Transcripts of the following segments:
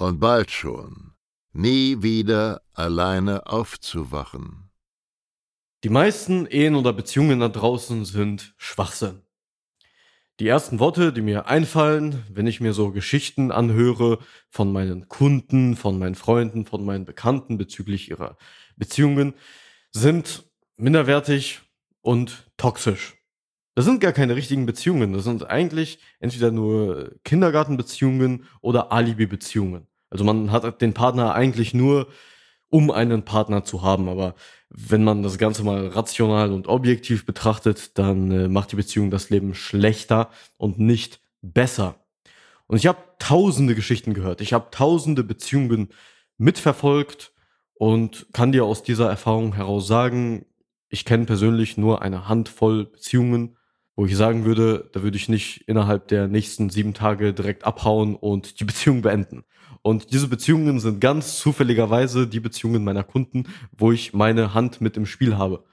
und bald schon nie wieder alleine aufzuwachen. Die meisten Ehen oder Beziehungen da draußen sind Schwachsinn. Die ersten Worte, die mir einfallen, wenn ich mir so Geschichten anhöre von meinen Kunden, von meinen Freunden, von meinen Bekannten bezüglich ihrer Beziehungen, sind minderwertig und toxisch. Das sind gar keine richtigen Beziehungen. Das sind eigentlich entweder nur Kindergartenbeziehungen oder Alibi-Beziehungen. Also man hat den Partner eigentlich nur, um einen Partner zu haben. Aber wenn man das Ganze mal rational und objektiv betrachtet, dann äh, macht die Beziehung das Leben schlechter und nicht besser. Und ich habe tausende Geschichten gehört. Ich habe tausende Beziehungen mitverfolgt und kann dir aus dieser Erfahrung heraus sagen, ich kenne persönlich nur eine Handvoll Beziehungen, wo ich sagen würde, da würde ich nicht innerhalb der nächsten sieben Tage direkt abhauen und die Beziehung beenden. Und diese Beziehungen sind ganz zufälligerweise die Beziehungen meiner Kunden, wo ich meine Hand mit im Spiel habe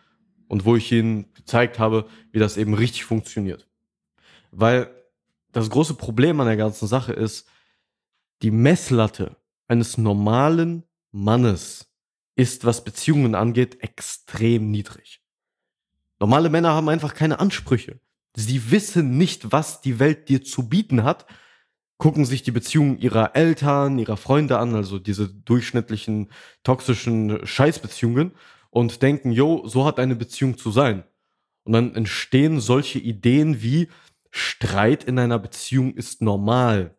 und wo ich ihnen gezeigt habe, wie das eben richtig funktioniert. Weil das große Problem an der ganzen Sache ist, die Messlatte eines normalen Mannes ist, was Beziehungen angeht, extrem niedrig. Normale Männer haben einfach keine Ansprüche. Sie wissen nicht, was die Welt dir zu bieten hat, gucken sich die Beziehungen ihrer Eltern, ihrer Freunde an, also diese durchschnittlichen toxischen Scheißbeziehungen und denken, jo, so hat eine Beziehung zu sein. Und dann entstehen solche Ideen wie Streit in einer Beziehung ist normal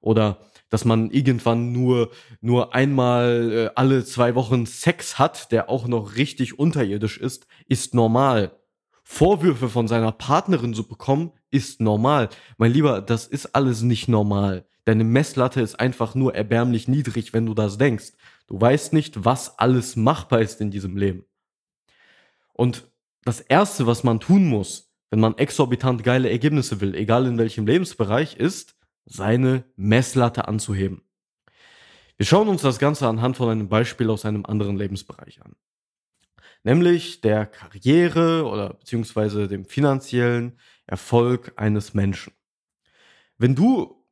oder dass man irgendwann nur, nur einmal äh, alle zwei Wochen Sex hat, der auch noch richtig unterirdisch ist, ist normal. Vorwürfe von seiner Partnerin zu bekommen, ist normal. Mein Lieber, das ist alles nicht normal. Deine Messlatte ist einfach nur erbärmlich niedrig, wenn du das denkst. Du weißt nicht, was alles machbar ist in diesem Leben. Und das Erste, was man tun muss, wenn man exorbitant geile Ergebnisse will, egal in welchem Lebensbereich, ist, seine Messlatte anzuheben. Wir schauen uns das Ganze anhand von einem Beispiel aus einem anderen Lebensbereich an. Nämlich der Karriere oder beziehungsweise dem finanziellen Erfolg eines Menschen. Wenn du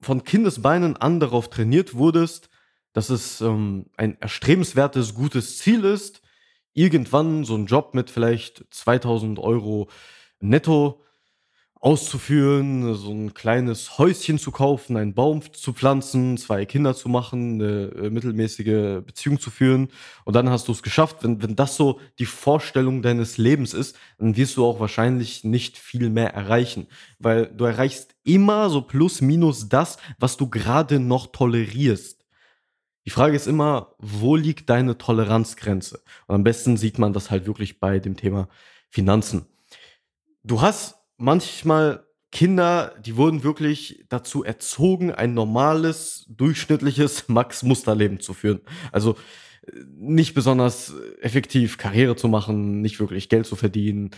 von Kindesbeinen an darauf trainiert wurdest, dass es ähm, ein erstrebenswertes, gutes Ziel ist, irgendwann so einen Job mit vielleicht 2000 Euro netto auszuführen, so ein kleines Häuschen zu kaufen, einen Baum zu pflanzen, zwei Kinder zu machen, eine äh, mittelmäßige Beziehung zu führen und dann hast du es geschafft. Wenn, wenn das so die Vorstellung deines Lebens ist, dann wirst du auch wahrscheinlich nicht viel mehr erreichen, weil du erreichst immer so plus minus das, was du gerade noch tolerierst. Die Frage ist immer, wo liegt deine Toleranzgrenze? Und am besten sieht man das halt wirklich bei dem Thema Finanzen. Du hast manchmal Kinder, die wurden wirklich dazu erzogen, ein normales, durchschnittliches Max-Musterleben zu führen. Also äh, nicht besonders effektiv Karriere zu machen, nicht wirklich Geld zu verdienen.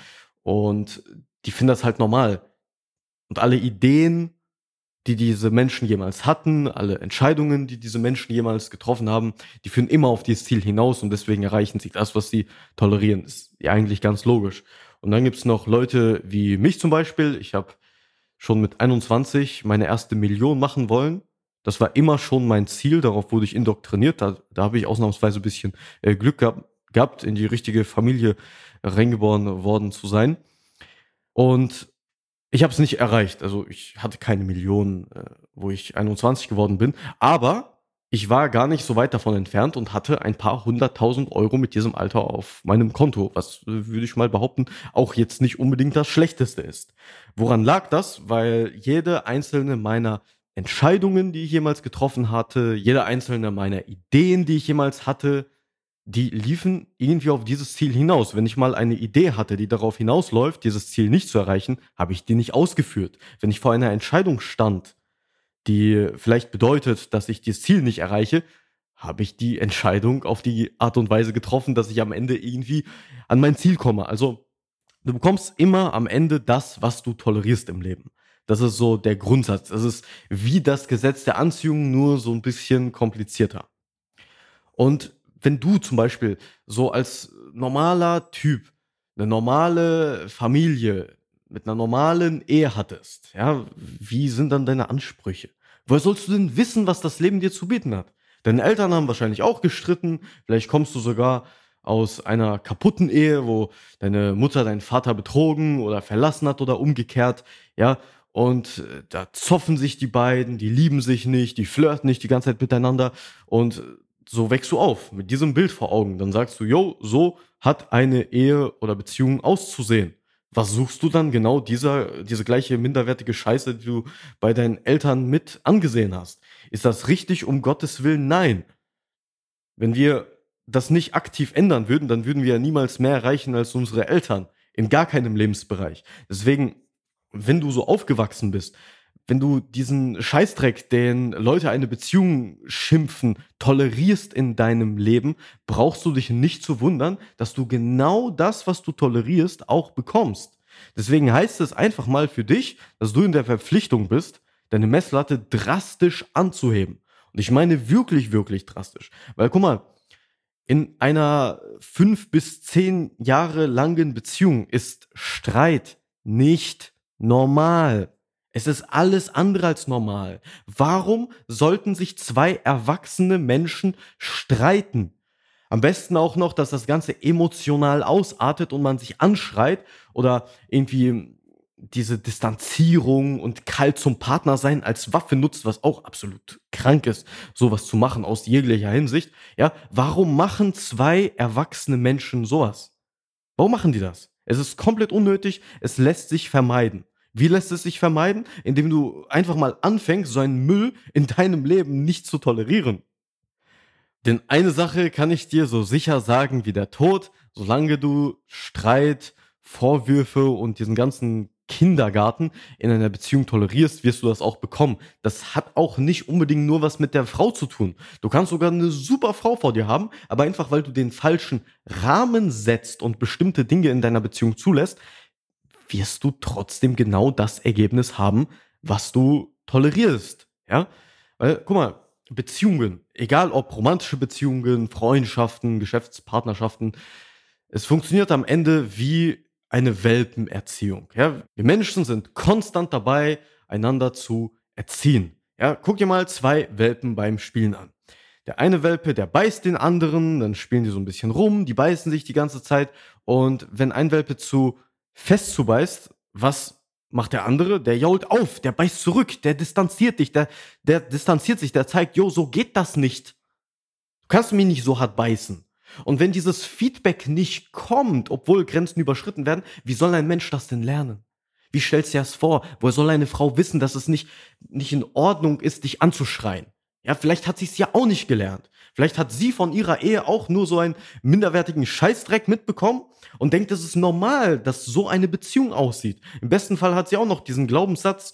Und die finden das halt normal. Und alle Ideen, die diese Menschen jemals hatten, alle Entscheidungen, die diese Menschen jemals getroffen haben, die führen immer auf dieses Ziel hinaus und deswegen erreichen sie das, was sie tolerieren. Ist ja eigentlich ganz logisch. Und dann gibt es noch Leute wie mich zum Beispiel. Ich habe schon mit 21 meine erste Million machen wollen. Das war immer schon mein Ziel. Darauf wurde ich indoktriniert. Da, da habe ich ausnahmsweise ein bisschen äh, Glück gehabt, gehabt, in die richtige Familie reingeboren worden zu sein. Und ich habe es nicht erreicht. Also ich hatte keine Million, äh, wo ich 21 geworden bin. Aber ich war gar nicht so weit davon entfernt und hatte ein paar hunderttausend Euro mit diesem Alter auf meinem Konto, was äh, würde ich mal behaupten, auch jetzt nicht unbedingt das Schlechteste ist. Woran lag das? Weil jede einzelne meiner Entscheidungen, die ich jemals getroffen hatte, jede einzelne meiner Ideen, die ich jemals hatte, die liefen irgendwie auf dieses Ziel hinaus. Wenn ich mal eine Idee hatte, die darauf hinausläuft, dieses Ziel nicht zu erreichen, habe ich die nicht ausgeführt. Wenn ich vor einer Entscheidung stand, die vielleicht bedeutet, dass ich das Ziel nicht erreiche, habe ich die Entscheidung auf die Art und Weise getroffen, dass ich am Ende irgendwie an mein Ziel komme. Also du bekommst immer am Ende das, was du tolerierst im Leben. Das ist so der Grundsatz. Das ist wie das Gesetz der Anziehung, nur so ein bisschen komplizierter. Und wenn du zum Beispiel so als normaler Typ eine normale Familie mit einer normalen Ehe hattest, ja, wie sind dann deine Ansprüche? Woher sollst du denn wissen, was das Leben dir zu bieten hat? Deine Eltern haben wahrscheinlich auch gestritten, vielleicht kommst du sogar aus einer kaputten Ehe, wo deine Mutter deinen Vater betrogen oder verlassen hat oder umgekehrt, ja, und äh, da zoffen sich die beiden, die lieben sich nicht, die flirten nicht die ganze Zeit miteinander und so wächst du auf mit diesem Bild vor Augen. Dann sagst du, yo, so hat eine Ehe oder Beziehung auszusehen was suchst du dann genau dieser, diese gleiche minderwertige Scheiße, die du bei deinen Eltern mit angesehen hast? Ist das richtig? Um Gottes Willen, nein. Wenn wir das nicht aktiv ändern würden, dann würden wir ja niemals mehr erreichen als unsere Eltern. In gar keinem Lebensbereich. Deswegen, wenn du so aufgewachsen bist, wenn du diesen Scheißdreck, den Leute eine Beziehung schimpfen, tolerierst in deinem Leben, brauchst du dich nicht zu wundern, dass du genau das, was du tolerierst, auch bekommst. Deswegen heißt es einfach mal für dich, dass du in der Verpflichtung bist, deine Messlatte drastisch anzuheben. Und ich meine wirklich, wirklich drastisch. Weil guck mal, in einer fünf bis zehn Jahre langen Beziehung ist Streit nicht normal. Es ist alles andere als normal. Warum sollten sich zwei erwachsene Menschen streiten? Am besten auch noch, dass das Ganze emotional ausartet und man sich anschreit oder irgendwie diese Distanzierung und kalt zum Partner sein als Waffe nutzt, was auch absolut krank ist, sowas zu machen aus jeglicher Hinsicht. Ja, warum machen zwei erwachsene Menschen sowas? Warum machen die das? Es ist komplett unnötig, es lässt sich vermeiden. Wie lässt es sich vermeiden? Indem du einfach mal anfängst, so einen Müll in deinem Leben nicht zu tolerieren. Denn eine Sache kann ich dir so sicher sagen wie der Tod, solange du Streit, Vorwürfe und diesen ganzen Kindergarten in einer Beziehung tolerierst, wirst du das auch bekommen. Das hat auch nicht unbedingt nur was mit der Frau zu tun. Du kannst sogar eine super Frau vor dir haben, aber einfach weil du den falschen Rahmen setzt und bestimmte Dinge in deiner Beziehung zulässt, wirst du trotzdem genau das Ergebnis haben, was du tolerierst. Ja? Weil, guck mal, Beziehungen, egal ob romantische Beziehungen, Freundschaften, Geschäftspartnerschaften, es funktioniert am Ende wie eine Welpenerziehung. Ja? Wir Menschen sind konstant dabei, einander zu erziehen. Ja, guck dir mal zwei Welpen beim Spielen an. Der eine Welpe, der beißt den anderen, dann spielen die so ein bisschen rum, die beißen sich die ganze Zeit und wenn ein Welpe zu fest zubeißt, was macht der andere? Der jault auf, der beißt zurück, der distanziert dich, der, der distanziert sich, der zeigt, jo, so geht das nicht. Du kannst mich nicht so hart beißen. Und wenn dieses Feedback nicht kommt, obwohl Grenzen überschritten werden, wie soll ein Mensch das denn lernen? Wie stellst du dir das vor? Woher soll eine Frau wissen, dass es nicht, nicht in Ordnung ist, dich anzuschreien? Ja, vielleicht hat sie es ja auch nicht gelernt. Vielleicht hat sie von ihrer Ehe auch nur so einen minderwertigen Scheißdreck mitbekommen und denkt, es ist normal, dass so eine Beziehung aussieht. Im besten Fall hat sie auch noch diesen Glaubenssatz,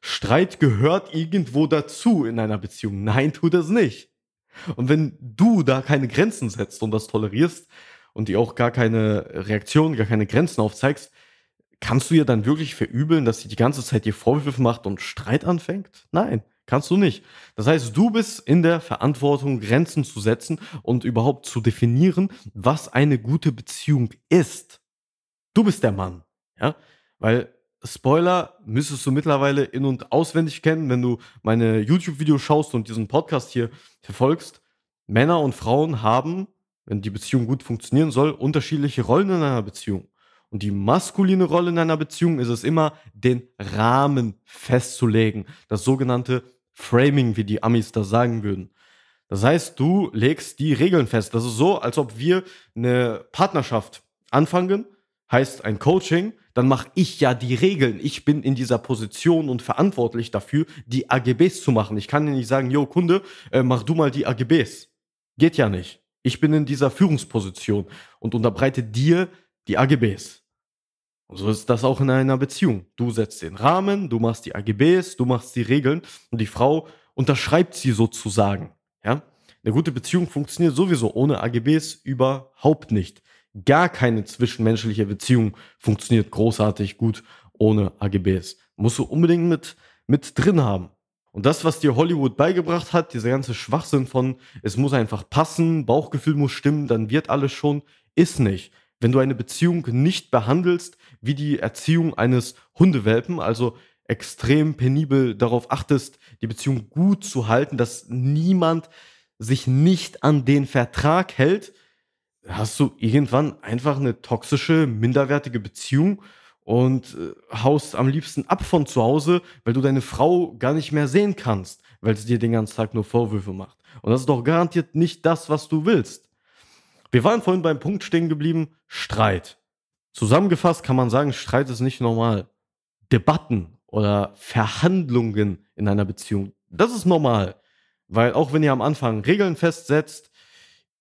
Streit gehört irgendwo dazu in einer Beziehung. Nein, tut es nicht. Und wenn du da keine Grenzen setzt und das tolerierst und die auch gar keine Reaktion, gar keine Grenzen aufzeigst, kannst du ihr dann wirklich verübeln, dass sie die ganze Zeit dir Vorwürfe macht und Streit anfängt? Nein. Kannst du nicht. Das heißt, du bist in der Verantwortung, Grenzen zu setzen und überhaupt zu definieren, was eine gute Beziehung ist. Du bist der Mann. Ja? Weil Spoiler müsstest du mittlerweile in- und auswendig kennen, wenn du meine YouTube-Videos schaust und diesen Podcast hier verfolgst. Männer und Frauen haben, wenn die Beziehung gut funktionieren soll, unterschiedliche Rollen in einer Beziehung. Und die maskuline Rolle in einer Beziehung ist es immer, den Rahmen festzulegen. Das sogenannte Framing, wie die Amis das sagen würden. Das heißt, du legst die Regeln fest. Das ist so, als ob wir eine Partnerschaft anfangen, heißt ein Coaching, dann mache ich ja die Regeln. Ich bin in dieser Position und verantwortlich dafür, die AGBs zu machen. Ich kann dir nicht sagen, yo, Kunde, äh, mach du mal die AGBs. Geht ja nicht. Ich bin in dieser Führungsposition und unterbreite dir die AGBs. Und so ist das auch in einer Beziehung. Du setzt den Rahmen, du machst die AGBs, du machst die Regeln und die Frau unterschreibt sie sozusagen. Ja? Eine gute Beziehung funktioniert sowieso ohne AGBs überhaupt nicht. Gar keine zwischenmenschliche Beziehung funktioniert großartig gut ohne AGBs. Musst du unbedingt mit, mit drin haben. Und das, was dir Hollywood beigebracht hat, dieser ganze Schwachsinn von, es muss einfach passen, Bauchgefühl muss stimmen, dann wird alles schon, ist nicht. Wenn du eine Beziehung nicht behandelst wie die Erziehung eines Hundewelpen, also extrem penibel darauf achtest, die Beziehung gut zu halten, dass niemand sich nicht an den Vertrag hält, hast du irgendwann einfach eine toxische, minderwertige Beziehung und äh, haust am liebsten ab von zu Hause, weil du deine Frau gar nicht mehr sehen kannst, weil sie dir den ganzen Tag nur Vorwürfe macht. Und das ist doch garantiert nicht das, was du willst. Wir waren vorhin beim Punkt stehen geblieben, Streit. Zusammengefasst kann man sagen, Streit ist nicht normal. Debatten oder Verhandlungen in einer Beziehung, das ist normal. Weil auch wenn ihr am Anfang Regeln festsetzt,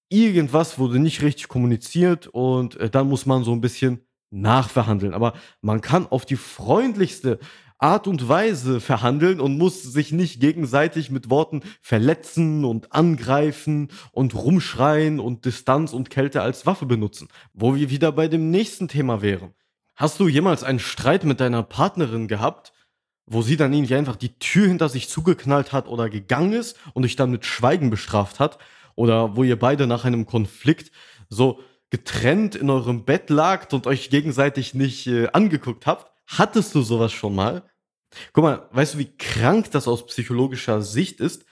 irgendwas wurde nicht richtig kommuniziert und äh, dann muss man so ein bisschen nachverhandeln. Aber man kann auf die freundlichste Art und Weise verhandeln und muss sich nicht gegenseitig mit Worten verletzen und angreifen und rumschreien und Distanz und Kälte als Waffe benutzen. Wo wir wieder bei dem nächsten Thema wären. Hast du jemals einen Streit mit deiner Partnerin gehabt, wo sie dann irgendwie einfach die Tür hinter sich zugeknallt hat oder gegangen ist und dich dann mit Schweigen bestraft hat? Oder wo ihr beide nach einem Konflikt so getrennt in eurem Bett lagt und euch gegenseitig nicht äh, angeguckt habt. Hattest du sowas schon mal? Guck mal, weißt du, wie krank das aus psychologischer Sicht ist?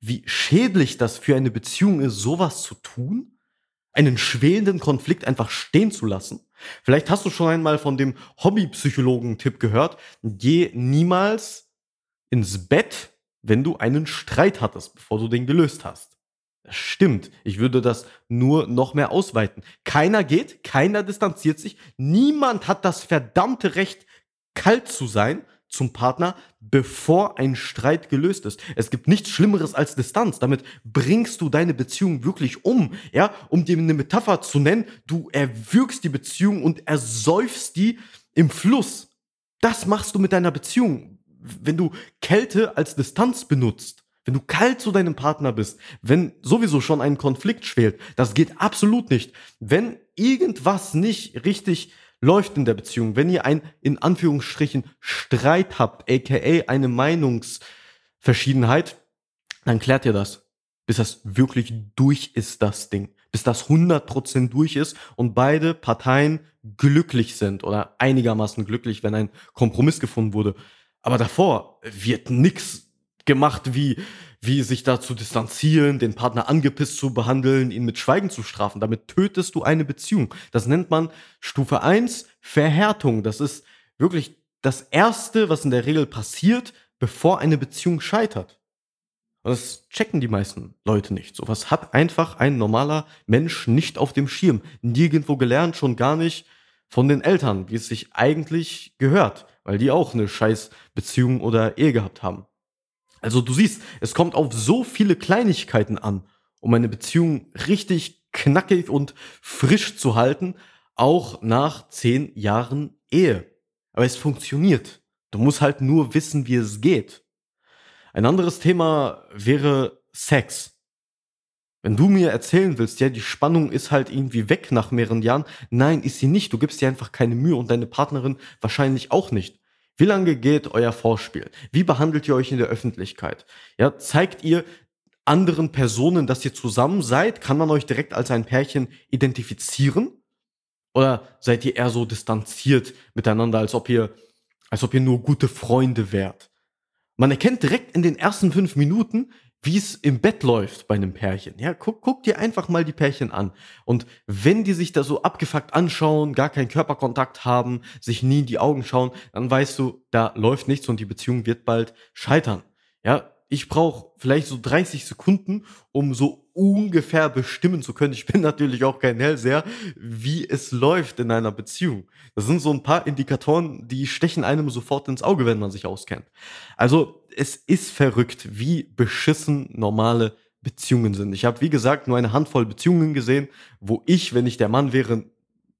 Wie schädlich das für eine Beziehung ist, sowas zu tun? Einen schwelenden Konflikt einfach stehen zu lassen? Vielleicht hast du schon einmal von dem Hobbypsychologen-Tipp gehört. Geh niemals ins Bett, wenn du einen Streit hattest, bevor du den gelöst hast. Das stimmt. Ich würde das nur noch mehr ausweiten. Keiner geht, keiner distanziert sich. Niemand hat das verdammte Recht, kalt zu sein zum Partner, bevor ein Streit gelöst ist. Es gibt nichts Schlimmeres als Distanz. Damit bringst du deine Beziehung wirklich um. Ja, um dir eine Metapher zu nennen, du erwürgst die Beziehung und ersäufst die im Fluss. Das machst du mit deiner Beziehung, wenn du Kälte als Distanz benutzt. Wenn du kalt zu deinem Partner bist, wenn sowieso schon ein Konflikt schwelt, das geht absolut nicht. Wenn irgendwas nicht richtig läuft in der Beziehung, wenn ihr ein in Anführungsstrichen Streit habt, aka eine Meinungsverschiedenheit, dann klärt ihr das, bis das wirklich durch ist, das Ding. Bis das 100% durch ist und beide Parteien glücklich sind oder einigermaßen glücklich, wenn ein Kompromiss gefunden wurde. Aber davor wird nix gemacht, wie, wie sich da zu distanzieren, den Partner angepisst zu behandeln, ihn mit Schweigen zu strafen. Damit tötest du eine Beziehung. Das nennt man Stufe 1 Verhärtung. Das ist wirklich das Erste, was in der Regel passiert, bevor eine Beziehung scheitert. Und das checken die meisten Leute nicht. Sowas hat einfach ein normaler Mensch nicht auf dem Schirm. Nirgendwo gelernt, schon gar nicht von den Eltern, wie es sich eigentlich gehört, weil die auch eine scheiß Beziehung oder Ehe gehabt haben. Also du siehst, es kommt auf so viele Kleinigkeiten an, um eine Beziehung richtig knackig und frisch zu halten, auch nach zehn Jahren Ehe. Aber es funktioniert. Du musst halt nur wissen, wie es geht. Ein anderes Thema wäre Sex. Wenn du mir erzählen willst, ja, die Spannung ist halt irgendwie weg nach mehreren Jahren, nein, ist sie nicht. Du gibst dir einfach keine Mühe und deine Partnerin wahrscheinlich auch nicht. Wie lange geht euer Vorspiel? Wie behandelt ihr euch in der Öffentlichkeit? Ja, zeigt ihr anderen Personen, dass ihr zusammen seid? Kann man euch direkt als ein Pärchen identifizieren? Oder seid ihr eher so distanziert miteinander, als ob ihr, als ob ihr nur gute Freunde wärt? Man erkennt direkt in den ersten fünf Minuten, wie es im Bett läuft bei einem Pärchen. Ja, guck, guck dir einfach mal die Pärchen an. Und wenn die sich da so abgefuckt anschauen, gar keinen Körperkontakt haben, sich nie in die Augen schauen, dann weißt du, da läuft nichts und die Beziehung wird bald scheitern. Ja, ich brauche vielleicht so 30 Sekunden, um so ungefähr bestimmen zu können. Ich bin natürlich auch kein Hellseher, wie es läuft in einer Beziehung. Das sind so ein paar Indikatoren, die stechen einem sofort ins Auge, wenn man sich auskennt. Also es ist verrückt, wie beschissen normale Beziehungen sind. Ich habe, wie gesagt, nur eine Handvoll Beziehungen gesehen, wo ich, wenn ich der Mann wäre,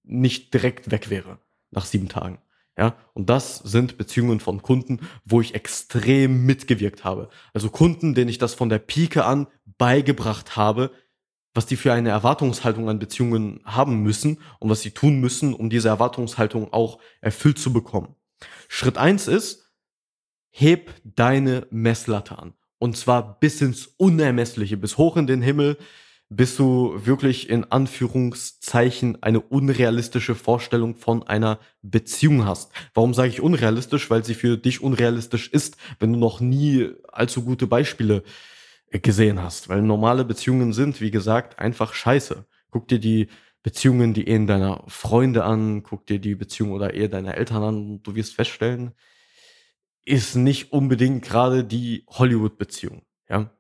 nicht direkt weg wäre nach sieben Tagen. Ja, und das sind Beziehungen von Kunden, wo ich extrem mitgewirkt habe. Also Kunden, denen ich das von der Pike an beigebracht habe, was die für eine Erwartungshaltung an Beziehungen haben müssen und was sie tun müssen, um diese Erwartungshaltung auch erfüllt zu bekommen. Schritt eins ist, heb deine Messlatte an. Und zwar bis ins Unermessliche, bis hoch in den Himmel, bis du wirklich in Anführungszeichen eine unrealistische Vorstellung von einer Beziehung hast. Warum sage ich unrealistisch? Weil sie für dich unrealistisch ist, wenn du noch nie allzu gute Beispiele gesehen hast. Weil normale Beziehungen sind, wie gesagt, einfach scheiße. Guck dir die Beziehungen, die Ehen deiner Freunde an, guck dir die Beziehung oder Ehe deiner Eltern an du wirst feststellen, ist nicht unbedingt gerade die Hollywood-Beziehung. Ja,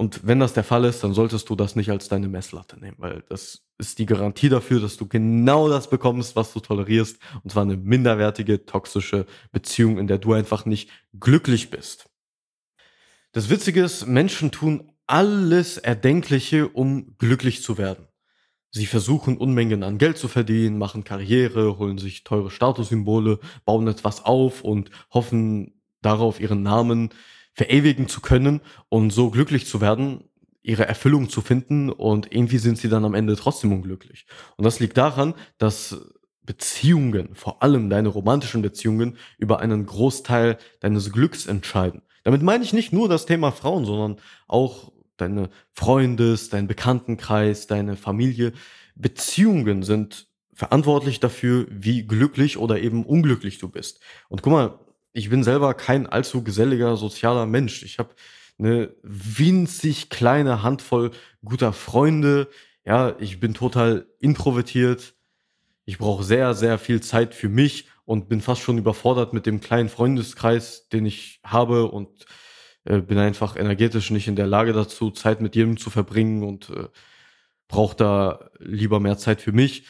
und wenn das der Fall ist, dann solltest du das nicht als deine Messlatte nehmen, weil das ist die Garantie dafür, dass du genau das bekommst, was du tolerierst. Und zwar eine minderwertige, toxische Beziehung, in der du einfach nicht glücklich bist. Das Witzige ist, Menschen tun alles Erdenkliche, um glücklich zu werden. Sie versuchen Unmengen an Geld zu verdienen, machen Karriere, holen sich teure Statussymbole, bauen etwas auf und hoffen darauf, ihren Namen verewigen zu können und so glücklich zu werden, ihre Erfüllung zu finden und irgendwie sind sie dann am Ende trotzdem unglücklich. Und das liegt daran, dass Beziehungen, vor allem deine romantischen Beziehungen, über einen Großteil deines Glücks entscheiden. Damit meine ich nicht nur das Thema Frauen, sondern auch deine Freundes, dein Bekanntenkreis, deine Familie. Beziehungen sind verantwortlich dafür, wie glücklich oder eben unglücklich du bist. Und guck mal, ich bin selber kein allzu geselliger sozialer Mensch. Ich habe eine winzig kleine Handvoll guter Freunde. Ja, ich bin total introvertiert. Ich brauche sehr, sehr viel Zeit für mich und bin fast schon überfordert mit dem kleinen Freundeskreis, den ich habe und äh, bin einfach energetisch nicht in der Lage dazu, Zeit mit jedem zu verbringen und äh, brauche da lieber mehr Zeit für mich.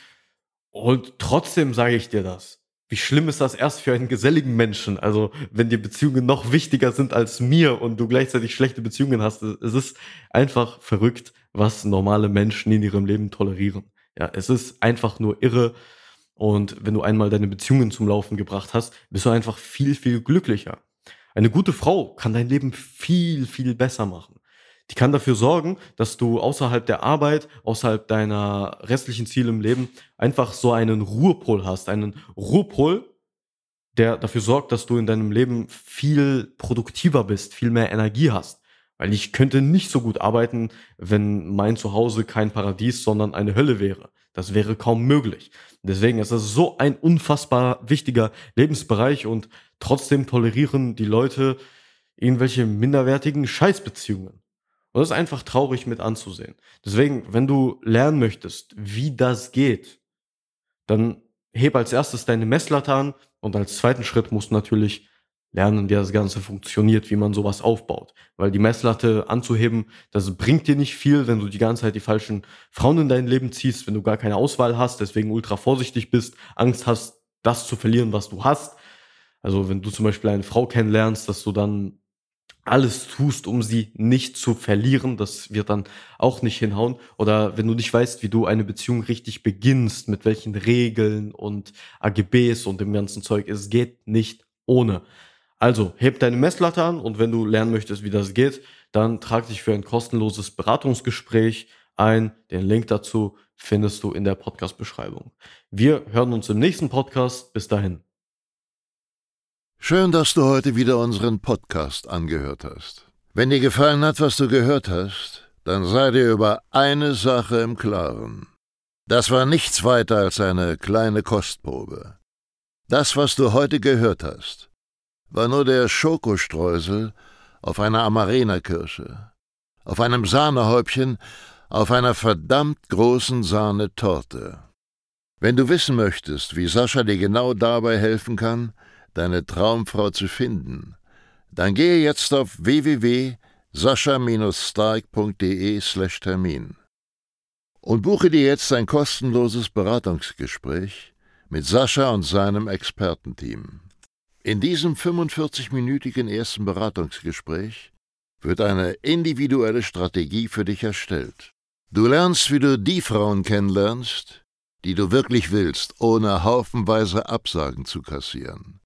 Und trotzdem sage ich dir das wie schlimm ist das erst für einen geselligen Menschen? Also, wenn dir Beziehungen noch wichtiger sind als mir und du gleichzeitig schlechte Beziehungen hast, es ist einfach verrückt, was normale Menschen in ihrem Leben tolerieren. Ja, es ist einfach nur irre. Und wenn du einmal deine Beziehungen zum Laufen gebracht hast, bist du einfach viel, viel glücklicher. Eine gute Frau kann dein Leben viel, viel besser machen. Die kann dafür sorgen, dass du außerhalb der Arbeit, außerhalb deiner restlichen Ziele im Leben einfach so einen Ruhepol hast, einen Ruhepol, der dafür sorgt, dass du in deinem Leben viel produktiver bist, viel mehr Energie hast. Weil ich könnte nicht so gut arbeiten, wenn mein Zuhause kein Paradies, sondern eine Hölle wäre. Das wäre kaum möglich. Deswegen ist es so ein unfassbar wichtiger Lebensbereich und trotzdem tolerieren die Leute irgendwelche minderwertigen Scheißbeziehungen. Und das ist einfach traurig mit anzusehen. Deswegen, wenn du lernen möchtest, wie das geht, dann heb als erstes deine Messlatte an und als zweiten Schritt musst du natürlich lernen, wie das Ganze funktioniert, wie man sowas aufbaut. Weil die Messlatte anzuheben, das bringt dir nicht viel, wenn du die ganze Zeit die falschen Frauen in dein Leben ziehst, wenn du gar keine Auswahl hast, deswegen ultra vorsichtig bist, Angst hast, das zu verlieren, was du hast. Also wenn du zum Beispiel eine Frau kennenlernst, dass du dann alles tust, um sie nicht zu verlieren, das wird dann auch nicht hinhauen. Oder wenn du nicht weißt, wie du eine Beziehung richtig beginnst, mit welchen Regeln und AGBs und dem ganzen Zeug, es geht nicht ohne. Also, heb deine Messlatte an und wenn du lernen möchtest, wie das geht, dann trag dich für ein kostenloses Beratungsgespräch ein. Den Link dazu findest du in der Podcast-Beschreibung. Wir hören uns im nächsten Podcast. Bis dahin. Schön, dass du heute wieder unseren Podcast angehört hast. Wenn dir gefallen hat, was du gehört hast, dann sei dir über eine Sache im Klaren. Das war nichts weiter als eine kleine Kostprobe. Das, was du heute gehört hast, war nur der Schokostreusel auf einer Amarena-Kirsche, auf einem Sahnehäubchen, auf einer verdammt großen Sahnetorte. Wenn du wissen möchtest, wie Sascha dir genau dabei helfen kann, deine Traumfrau zu finden, Dann gehe jetzt auf www.sascha-stark.de/termin und buche dir jetzt ein kostenloses Beratungsgespräch mit Sascha und seinem Expertenteam. In diesem 45-minütigen ersten Beratungsgespräch wird eine individuelle Strategie für dich erstellt. Du lernst, wie du die Frauen kennenlernst, die du wirklich willst, ohne haufenweise Absagen zu kassieren.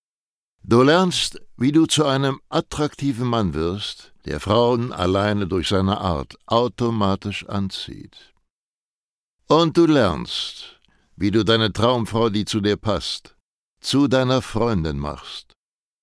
Du lernst, wie du zu einem attraktiven Mann wirst, der Frauen alleine durch seine Art automatisch anzieht. Und du lernst, wie du deine Traumfrau, die zu dir passt, zu deiner Freundin machst